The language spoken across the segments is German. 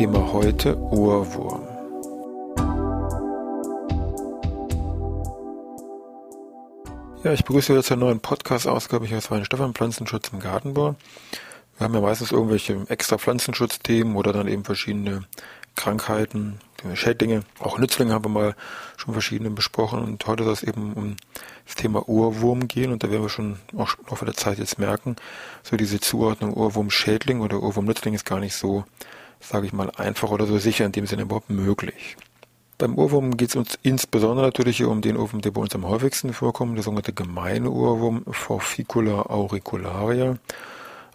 Thema heute Ohrwurm. Ja, ich begrüße wieder zur neuen Podcast-Ausgabe hier aus Stefan Pflanzenschutz im Gartenbau. Wir haben ja meistens irgendwelche extra Pflanzenschutzthemen oder dann eben verschiedene Krankheiten, Schädlinge, auch Nützlinge haben wir mal schon verschiedene besprochen und heute soll es eben um das Thema Ohrwurm gehen und da werden wir schon auch noch der Zeit jetzt merken, so diese Zuordnung Ohrwurm-Schädling oder Ohrwurm-Nützling ist gar nicht so sage ich mal, einfach oder so sicher in dem Sinne überhaupt möglich. Beim Ohrwurm geht es uns insbesondere natürlich hier um den Ohrwurm, der bei uns am häufigsten vorkommt, der sogenannte gemeine Ohrwurm, Forficula auricularia.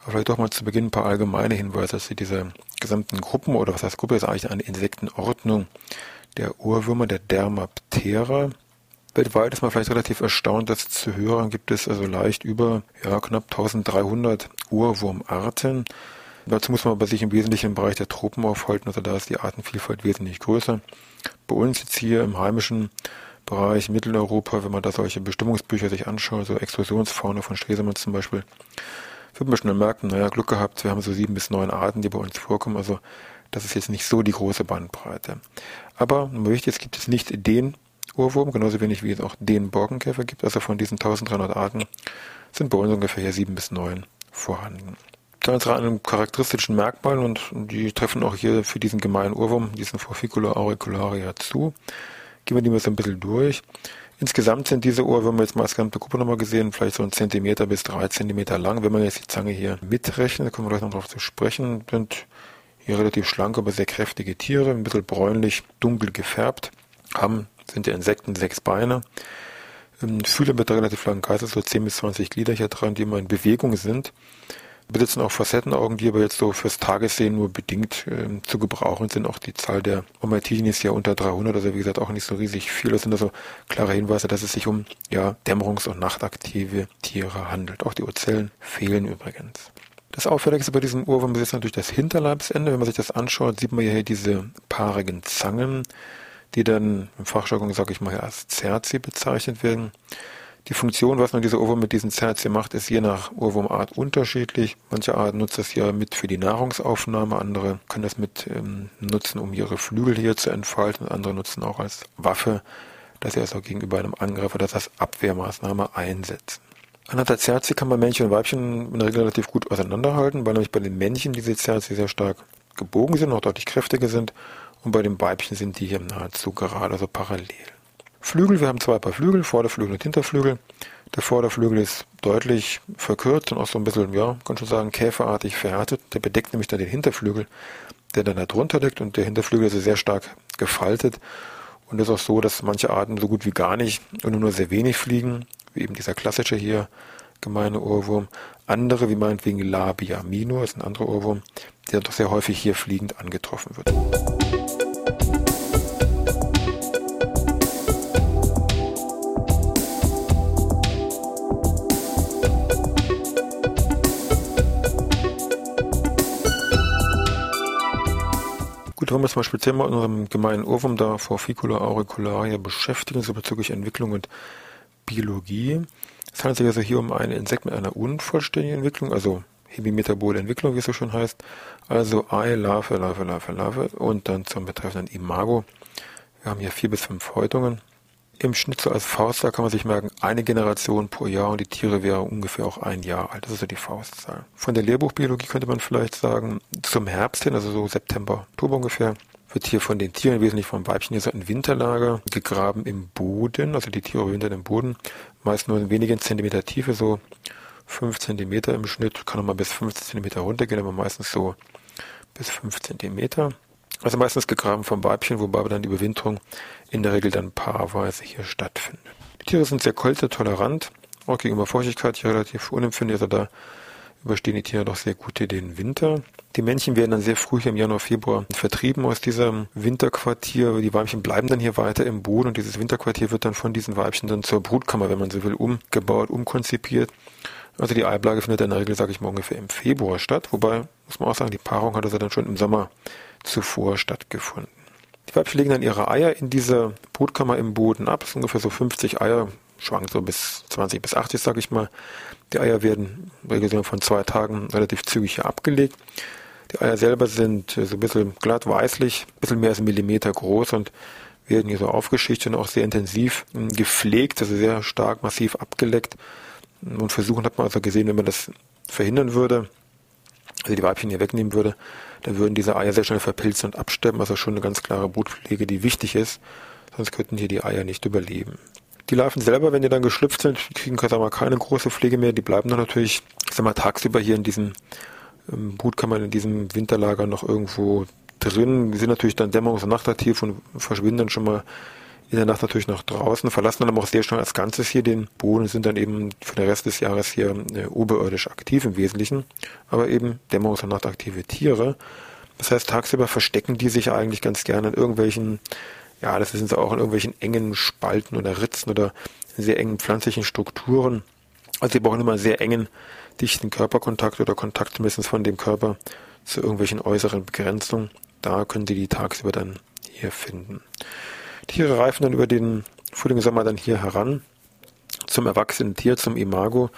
Aber vielleicht doch mal zu Beginn ein paar allgemeine Hinweise zu dieser gesamten Gruppen, oder was heißt Gruppe, ist eigentlich eine Insektenordnung der Ohrwürmer, der Dermaptera. Weltweit ist man vielleicht relativ erstaunt, dass zu hören gibt es also leicht über ja, knapp 1300 Ohrwurmarten. Dazu muss man aber sich im Wesentlichen im Bereich der Tropen aufhalten, also da ist die Artenvielfalt wesentlich größer. Bei uns jetzt hier im heimischen Bereich Mitteleuropa, wenn man da solche Bestimmungsbücher sich anschaut, so Explosionsfauna von Stresemann zum Beispiel, wird man schon merken, naja, Glück gehabt, wir haben so sieben bis neun Arten, die bei uns vorkommen, also das ist jetzt nicht so die große Bandbreite. Aber wichtig, es gibt es nicht den Ohrwurm, genauso wenig wie es auch den Borkenkäfer gibt, also von diesen 1300 Arten sind bei uns ungefähr hier sieben bis neun vorhanden ganz an charakteristischen Merkmalen und die treffen auch hier für diesen gemeinen Urwurm, diesen Forficula auricularia zu. Gehen wir die mal so ein bisschen durch. Insgesamt sind diese Ohrwürmer jetzt mal als gesamte Gruppe nochmal gesehen, vielleicht so ein Zentimeter bis drei Zentimeter lang. Wenn man jetzt die Zange hier mitrechnet, kommen wir gleich noch darauf zu sprechen, sind hier relativ schlanke, aber sehr kräftige Tiere, ein bisschen bräunlich, dunkel gefärbt, haben, sind der Insekten sechs Beine. Fühler mit relativ langen Geist, so 10 bis 20 Glieder hier dran, die immer in Bewegung sind besitzen auch Facettenaugen, die aber jetzt so fürs Tagessehen nur bedingt äh, zu gebrauchen sind. Auch die Zahl der Omatiden ist ja unter 300, also wie gesagt auch nicht so riesig viel. Das sind also klare Hinweise, dass es sich um ja, dämmerungs- und nachtaktive Tiere handelt. Auch die Ozellen fehlen übrigens. Das Auffälligste bei diesem Urwurm ist natürlich das Hinterleibsende. Wenn man sich das anschaut, sieht man hier diese paarigen Zangen, die dann im Fachjargon, sage ich mal, als Cerci bezeichnet werden. Die Funktion, was man diese Ohrwurm mit diesen Zerz hier macht, ist je nach Ohrwurmart unterschiedlich. Manche Arten nutzen das ja mit für die Nahrungsaufnahme, andere können das mit ähm, nutzen, um ihre Flügel hier zu entfalten, andere nutzen auch als Waffe, dass sie also gegenüber einem Angreifer das als Abwehrmaßnahme einsetzen. Anhand der Zerzi kann man Männchen und Weibchen in der Regel relativ gut auseinanderhalten, weil nämlich bei den Männchen diese Zerzi sehr stark gebogen sind, auch deutlich kräftiger sind und bei den Weibchen sind die hier nahezu gerade, also parallel. Flügel, wir haben zwei Paar Flügel, Vorderflügel und Hinterflügel. Der Vorderflügel ist deutlich verkürzt und auch so ein bisschen, ja, kann schon sagen, käferartig verhärtet. Der bedeckt nämlich dann den Hinterflügel, der dann da drunter liegt und der Hinterflügel ist sehr stark gefaltet. Und es ist auch so, dass manche Arten so gut wie gar nicht und nur sehr wenig fliegen, wie eben dieser klassische hier gemeine Ohrwurm. Andere, wie meinetwegen Labia minor, ist ein anderer Ohrwurm, der doch sehr häufig hier fliegend angetroffen wird. Wollen wir uns speziell in unserem gemeinen Ohrwurm da Forficula auricularia beschäftigen, so bezüglich Entwicklung und Biologie. Es handelt sich also hier um ein Insekt mit einer unvollständigen Entwicklung, also hemimetabole Entwicklung, wie es so schön heißt. Also Ei, Larve, Larve, Larve, Larve und dann zum betreffenden Imago. Wir haben hier vier bis fünf Häutungen. Im Schnitt so als Faustzahl kann man sich merken, eine Generation pro Jahr und die Tiere wären ungefähr auch ein Jahr alt. Das ist so die Faustzahl. Von der Lehrbuchbiologie könnte man vielleicht sagen, zum Herbst hin, also so September, Oktober ungefähr, wird hier von den Tieren, wesentlich vom Weibchen, hier so ein Winterlager gegraben im Boden. Also die Tiere wintern im Boden, meist nur in wenigen Zentimeter Tiefe, so fünf Zentimeter im Schnitt, kann auch mal bis 15 Zentimeter runtergehen, aber meistens so bis fünf Zentimeter. Also meistens gegraben vom Weibchen, wobei dann die Überwinterung in der Regel dann paarweise hier stattfindet. Die Tiere sind sehr kältetolerant, auch gegenüber Feuchtigkeit hier relativ unempfindlich, also da überstehen die Tiere doch sehr gut den Winter. Die Männchen werden dann sehr früh im Januar, Februar vertrieben aus diesem Winterquartier. Die Weibchen bleiben dann hier weiter im Boden und dieses Winterquartier wird dann von diesen Weibchen dann zur Brutkammer, wenn man so will, umgebaut, umkonzipiert. Also die Eiblage findet in der Regel, sage ich mal, ungefähr im Februar statt. Wobei, muss man auch sagen, die Paarung hat also dann schon im Sommer zuvor stattgefunden. Die Weibchen legen dann ihre Eier in dieser Brutkammer im Boden ab. Das sind ungefähr so 50 Eier, schwankt so bis 20 bis 80, sage ich mal. Die Eier werden regelmäßig von zwei Tagen relativ zügig hier abgelegt. Die Eier selber sind äh, so ein bisschen glatt weißlich, ein bisschen mehr als ein Millimeter groß und werden hier so aufgeschichtet und auch sehr intensiv hm, gepflegt, also sehr stark massiv abgeleckt. Und versuchen hat man also gesehen, wenn man das verhindern würde, also die Weibchen hier wegnehmen würde, dann würden diese Eier sehr schnell verpilzen und absterben. Also schon eine ganz klare Brutpflege, die wichtig ist. Sonst könnten hier die Eier nicht überleben. Die Larven selber, wenn die dann geschlüpft sind, kriegen sag mal, keine große Pflege mehr. Die bleiben dann natürlich, ich sag mal, tagsüber hier in diesem ähm, Brutkammern, in diesem Winterlager noch irgendwo drin. Die sind natürlich dann dämmerungs- und nachtaktiv und verschwinden dann schon mal in der Nacht natürlich noch draußen, verlassen dann aber auch sehr schnell als Ganzes hier den Boden, sind dann eben für den Rest des Jahres hier äh, oberirdisch aktiv im Wesentlichen, aber eben dämmerungs- und nachtaktive Tiere. Das heißt, tagsüber verstecken die sich eigentlich ganz gerne in irgendwelchen, ja, das sind sie auch in irgendwelchen engen Spalten oder Ritzen oder sehr engen pflanzlichen Strukturen. Also sie brauchen immer sehr engen, dichten Körperkontakt oder Kontakt zumindest von dem Körper zu irgendwelchen äußeren Begrenzungen. Da können sie die tagsüber dann hier finden. Tiere reifen dann über den Frühling, Sommer dann hier heran zum erwachsenen Tier, zum Imago,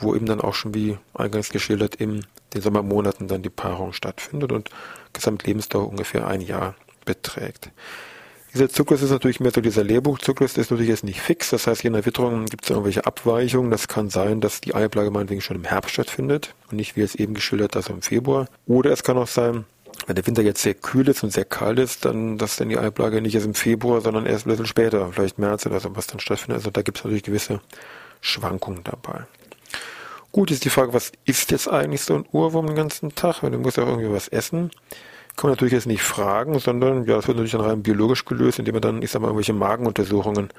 wo eben dann auch schon wie eingangs geschildert in den Sommermonaten dann die Paarung stattfindet und Gesamtlebensdauer ungefähr ein Jahr beträgt. Dieser Zyklus ist natürlich mehr so dieser Lehrbuchzyklus, der ist natürlich jetzt nicht fix. Das heißt, je nach Witterung gibt es irgendwelche Abweichungen. Das kann sein, dass die Eiablage meinetwegen schon im Herbst stattfindet und nicht wie es eben geschildert, also im Februar. Oder es kann auch sein, wenn der Winter jetzt sehr kühl ist und sehr kalt ist, dann, dass dann die Eiablage nicht erst im Februar, sondern erst ein bisschen später, vielleicht März oder so, was dann stattfindet. Also da gibt es natürlich gewisse Schwankungen dabei. Gut, ist die Frage, was isst jetzt eigentlich so ein Urwurm den ganzen Tag? Weil du musst ja auch irgendwie was essen. Kann man natürlich jetzt nicht fragen, sondern ja, das wird natürlich dann rein biologisch gelöst, indem man dann, ich sag mal, irgendwelche Magenuntersuchungen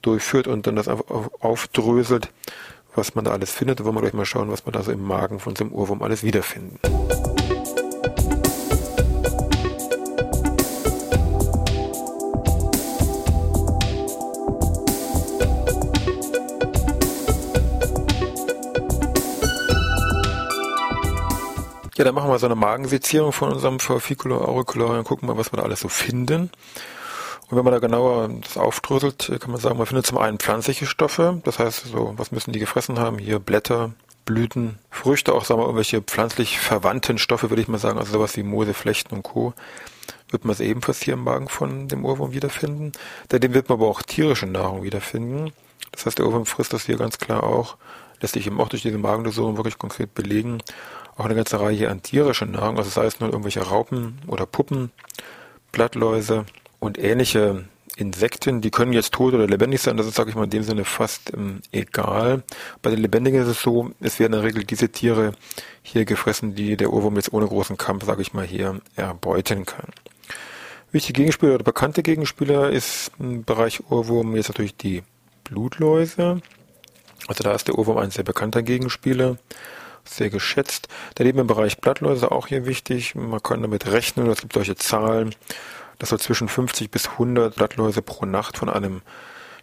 durchführt und dann das einfach aufdröselt, was man da alles findet. Da wollen wir gleich mal schauen, was man da so im Magen von so einem Urwurm alles wiederfinden. Ja, dann machen wir so eine Magensezierung von unserem Forficular auricular und gucken mal, was wir da alles so finden. Und wenn man da genauer das aufdröselt, kann man sagen, man findet zum einen pflanzliche Stoffe, das heißt, so, was müssen die gefressen haben? Hier Blätter, Blüten, Früchte, auch sagen wir irgendwelche pflanzlich verwandten Stoffe, würde ich mal sagen, also sowas wie Moose, Flechten und Co. wird man es ebenfalls hier im Magen von dem Ohrwurm wiederfinden. Daneben wird man aber auch tierische Nahrung wiederfinden. Das heißt, der Ohrwurm frisst das hier ganz klar auch, lässt sich eben auch durch diese Magenuntersuchung wirklich konkret belegen auch eine ganze Reihe an tierischen Nahrung, also sei es nur irgendwelche Raupen oder Puppen, Blattläuse und ähnliche Insekten, die können jetzt tot oder lebendig sein, das ist, sage ich mal, in dem Sinne fast ähm, egal. Bei den Lebendigen ist es so, es werden in der Regel diese Tiere hier gefressen, die der Ohrwurm jetzt ohne großen Kampf, sage ich mal, hier erbeuten kann. Wichtige Gegenspieler oder bekannte Gegenspieler ist im Bereich Ohrwurm jetzt natürlich die Blutläuse. Also da ist der Ohrwurm ein sehr bekannter Gegenspieler sehr geschätzt. Daneben im Bereich Blattläuse auch hier wichtig. Man kann damit rechnen, es gibt solche Zahlen, dass so zwischen 50 bis 100 Blattläuse pro Nacht von einem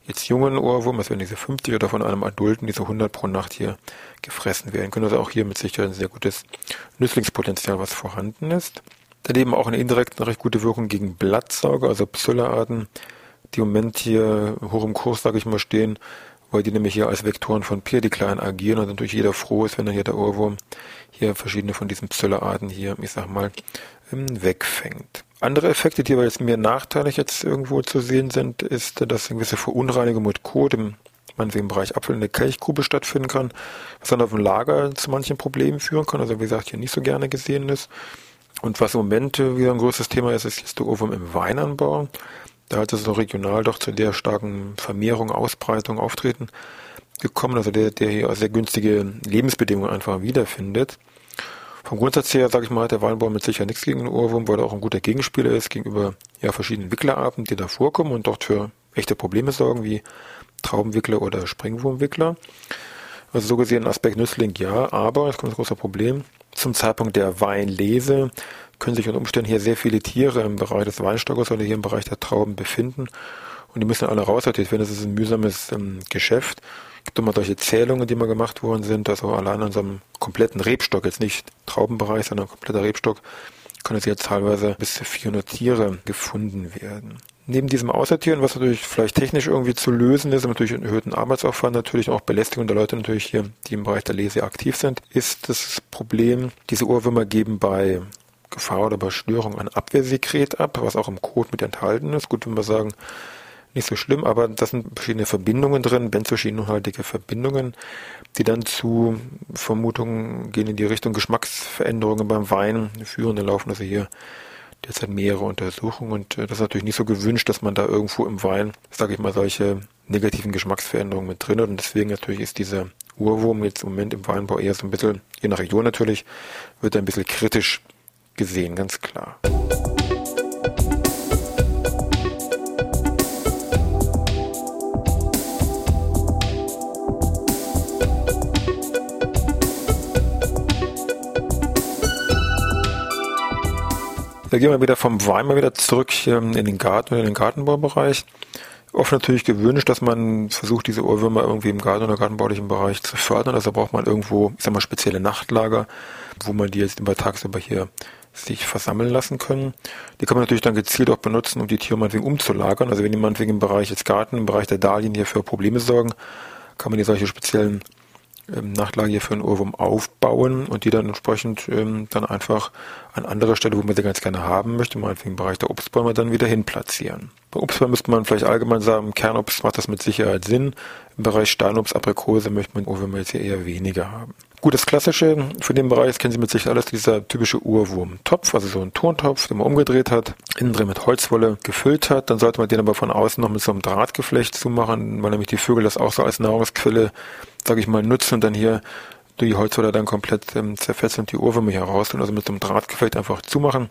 jetzt jungen Ohrwurm, das wären diese 50 oder von einem Adulten, diese 100 pro Nacht hier gefressen werden können. Also auch hier mit Sicherheit ein sehr gutes Nützlingspotenzial, was vorhanden ist. Daneben auch eine indirekte, recht gute Wirkung gegen Blattsauger, also Psyllerarten, die im Moment hier hoch im Kurs, sage ich mal, stehen, weil die nämlich hier als Vektoren von Peer-Decline agieren und natürlich jeder froh ist, wenn dann hier der Ohrwurm hier verschiedene von diesen Pseudoarten hier, ich sag mal, ähm, wegfängt. Andere Effekte, die aber jetzt mehr nachteilig jetzt irgendwo zu sehen sind, ist, dass eine gewisse Verunreinigung mit Kot im man im Bereich Apfel in der Kelchgrube stattfinden kann, was dann auf dem Lager zu manchen Problemen führen kann, also wie gesagt hier nicht so gerne gesehen ist. Und was im Moment wieder ein größeres Thema ist, ist jetzt der Ohrwurm im Weinanbau. Da hat es so regional doch zu der starken Vermehrung, Ausbreitung, Auftreten gekommen, also der, der hier sehr günstige Lebensbedingungen einfach wiederfindet. Vom Grundsatz her, sage ich mal, hat der Weinbau mit sicher nichts gegen den Ohrwurm, weil er auch ein guter Gegenspieler ist gegenüber ja, verschiedenen Wicklerarten, die da vorkommen und dort für echte Probleme sorgen, wie Traubenwickler oder Springwurmwickler. Also so gesehen Aspekt Nützling ja, aber, es kommt das große Problem, zum Zeitpunkt der Weinlese können sich unter Umständen hier sehr viele Tiere im Bereich des Weinstockers oder hier im Bereich der Trauben befinden und die müssen alle raussortiert werden. Das ist ein mühsames ähm, Geschäft. Es gibt immer solche Zählungen, die mal gemacht worden sind, also allein an so einem kompletten Rebstock, jetzt nicht Traubenbereich, sondern kompletter Rebstock, können jetzt teilweise bis zu 400 Tiere gefunden werden. Neben diesem Aussortieren, was natürlich vielleicht technisch irgendwie zu lösen ist, natürlich einen erhöhten Arbeitsaufwand, natürlich auch Belästigung der Leute natürlich hier, die im Bereich der Lese aktiv sind, ist das Problem, diese Ohrwürmer geben bei Gefahr oder bei Störung ein Abwehrsekret ab, was auch im Code mit enthalten ist. Gut, wenn wir sagen, nicht so schlimm, aber das sind verschiedene Verbindungen drin, benzoschienenhaltige Verbindungen, die dann zu Vermutungen gehen in die Richtung Geschmacksveränderungen beim Wein führen. Da laufen also hier derzeit mehrere Untersuchungen und äh, das ist natürlich nicht so gewünscht, dass man da irgendwo im Wein, sage ich mal, solche negativen Geschmacksveränderungen mit drin hat und deswegen natürlich ist dieser Urwurm jetzt im Moment im Weinbau eher so ein bisschen, je nach Region natürlich, wird er ein bisschen kritisch gesehen, ganz klar. Da gehen wir wieder vom Wein mal wieder zurück in den Garten oder in den Gartenbaubereich. Oft natürlich gewünscht, dass man versucht, diese Ohrwürmer irgendwie im Garten oder gartenbaulichen Bereich zu fördern. Also braucht man irgendwo, ich sag mal, spezielle Nachtlager, wo man die jetzt immer tagsüber hier sich versammeln lassen können. Die kann man natürlich dann gezielt auch benutzen, um die Tiere meinetwegen umzulagern. Also wenn jemand wegen im Bereich des Garten, im Bereich der Dahlien hier für Probleme sorgen, kann man die solche speziellen ähm, Nachlage hier für einen Ohrwurm aufbauen und die dann entsprechend ähm, dann einfach an anderer Stelle, wo man sie ganz gerne haben möchte, meinetwegen im Bereich der Obstbäume dann wieder hin platzieren. Bei Obstbäumen müsste man vielleicht allgemein sagen, im Kernobst macht das mit Sicherheit Sinn. Im Bereich Steinobst, Aprikose möchte man hier eher weniger haben. Gut, das Klassische für den Bereich, das kennen Sie mit Sicherheit alles, dieser typische Urwurmtopf, also so ein Tontopf, den man umgedreht hat, innen drin mit Holzwolle gefüllt hat. Dann sollte man den aber von außen noch mit so einem Drahtgeflecht zumachen, weil nämlich die Vögel das auch so als Nahrungsquelle sage ich mal, nutzen und dann hier die Holzwolle dann komplett ähm, zerfetzt und die Ohrwürmer hier rausholen. Also mit so einem Drahtgeflecht einfach zumachen.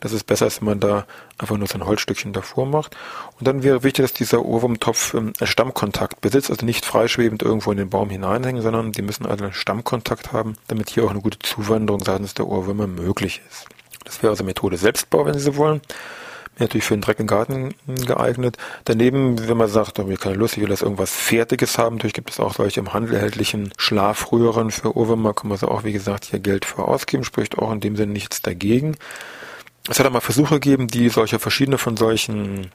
Das ist besser, als wenn man da einfach nur so ein Holzstückchen davor macht. Und dann wäre wichtig, dass dieser Ohrwurmtopf ähm, einen Stammkontakt besitzt, also nicht freischwebend irgendwo in den Baum hineinhängen, sondern die müssen also einen Stammkontakt haben, damit hier auch eine gute Zuwanderung seitens der Ohrwürmer möglich ist. Das wäre also Methode Selbstbau, wenn Sie so wollen natürlich für den Dreck im Garten geeignet. Daneben, wenn man sagt, oh, ich keine Lust, ich will das irgendwas Fertiges haben, natürlich gibt es auch solche im Handel erhältlichen Schlafröhren für Ohrwürmer, kann man so auch, wie gesagt, hier Geld für ausgeben, spricht auch in dem Sinne nichts dagegen. Es hat auch mal Versuche gegeben, die solche verschiedene von solchen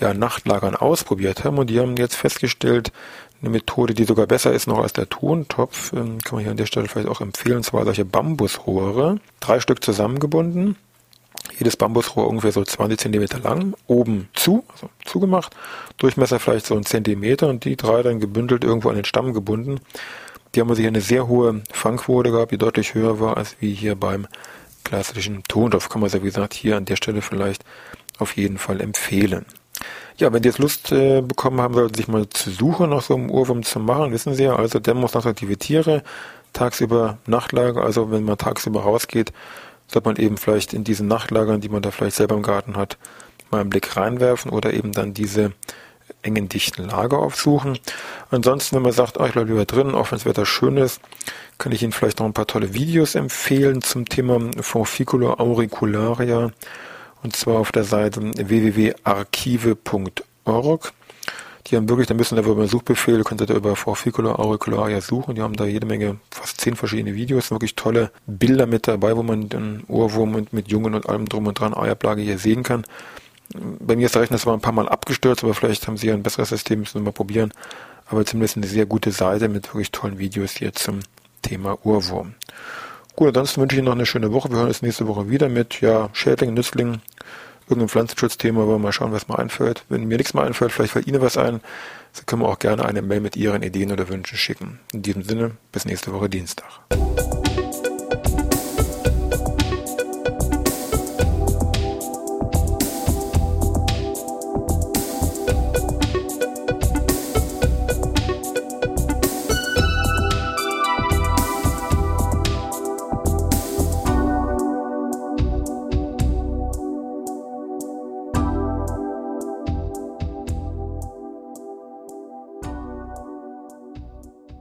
ja, Nachtlagern ausprobiert haben und die haben jetzt festgestellt, eine Methode, die sogar besser ist noch als der Tontopf, ähm, kann man hier an der Stelle vielleicht auch empfehlen, und zwar solche Bambusrohre, drei Stück zusammengebunden, jedes Bambusrohr ungefähr so 20 Zentimeter lang, oben zu, also zugemacht, Durchmesser vielleicht so ein Zentimeter und die drei dann gebündelt irgendwo an den Stamm gebunden. Die haben also hier eine sehr hohe Fangquote gehabt, die deutlich höher war als wie hier beim klassischen Tondorf. Kann man ja wie gesagt hier an der Stelle vielleicht auf jeden Fall empfehlen. Ja, wenn die jetzt Lust äh, bekommen haben, sollten sich mal zu suchen nach so einem Urwurm zu machen, wissen Sie ja, also demonstrative Tiere, tagsüber Nachtlager, also wenn man tagsüber rausgeht, sollte man eben vielleicht in diesen Nachtlagern, die man da vielleicht selber im Garten hat, mal einen Blick reinwerfen oder eben dann diese engen, dichten Lager aufsuchen. Ansonsten, wenn man sagt, oh, ich bleibe lieber drin, auch wenn das Wetter schön ist, kann ich Ihnen vielleicht noch ein paar tolle Videos empfehlen zum Thema Forficula auricularia und zwar auf der Seite www.archive.org. Die haben wirklich, da müssen da über Suchbefehl, könnt ihr da über Forficula auricularia suchen. Die haben da jede Menge, fast zehn verschiedene Videos, wirklich tolle Bilder mit dabei, wo man den Ohrwurm und mit Jungen und allem drum und dran Eierplage hier sehen kann. Bei mir ist der Rechner zwar ein paar Mal abgestürzt, aber vielleicht haben sie ja ein besseres System, müssen wir mal probieren. Aber zumindest eine sehr gute Seite mit wirklich tollen Videos hier zum Thema Ohrwurm. Gut, ansonsten wünsche ich Ihnen noch eine schöne Woche. Wir hören uns nächste Woche wieder mit ja, Schädlingen, Nützlingen, irgendein Pflanzenschutzthema, aber mal schauen, was mir einfällt. Wenn mir nichts mehr einfällt, vielleicht fällt Ihnen was ein, so können wir auch gerne eine Mail mit Ihren Ideen oder Wünschen schicken. In diesem Sinne, bis nächste Woche Dienstag.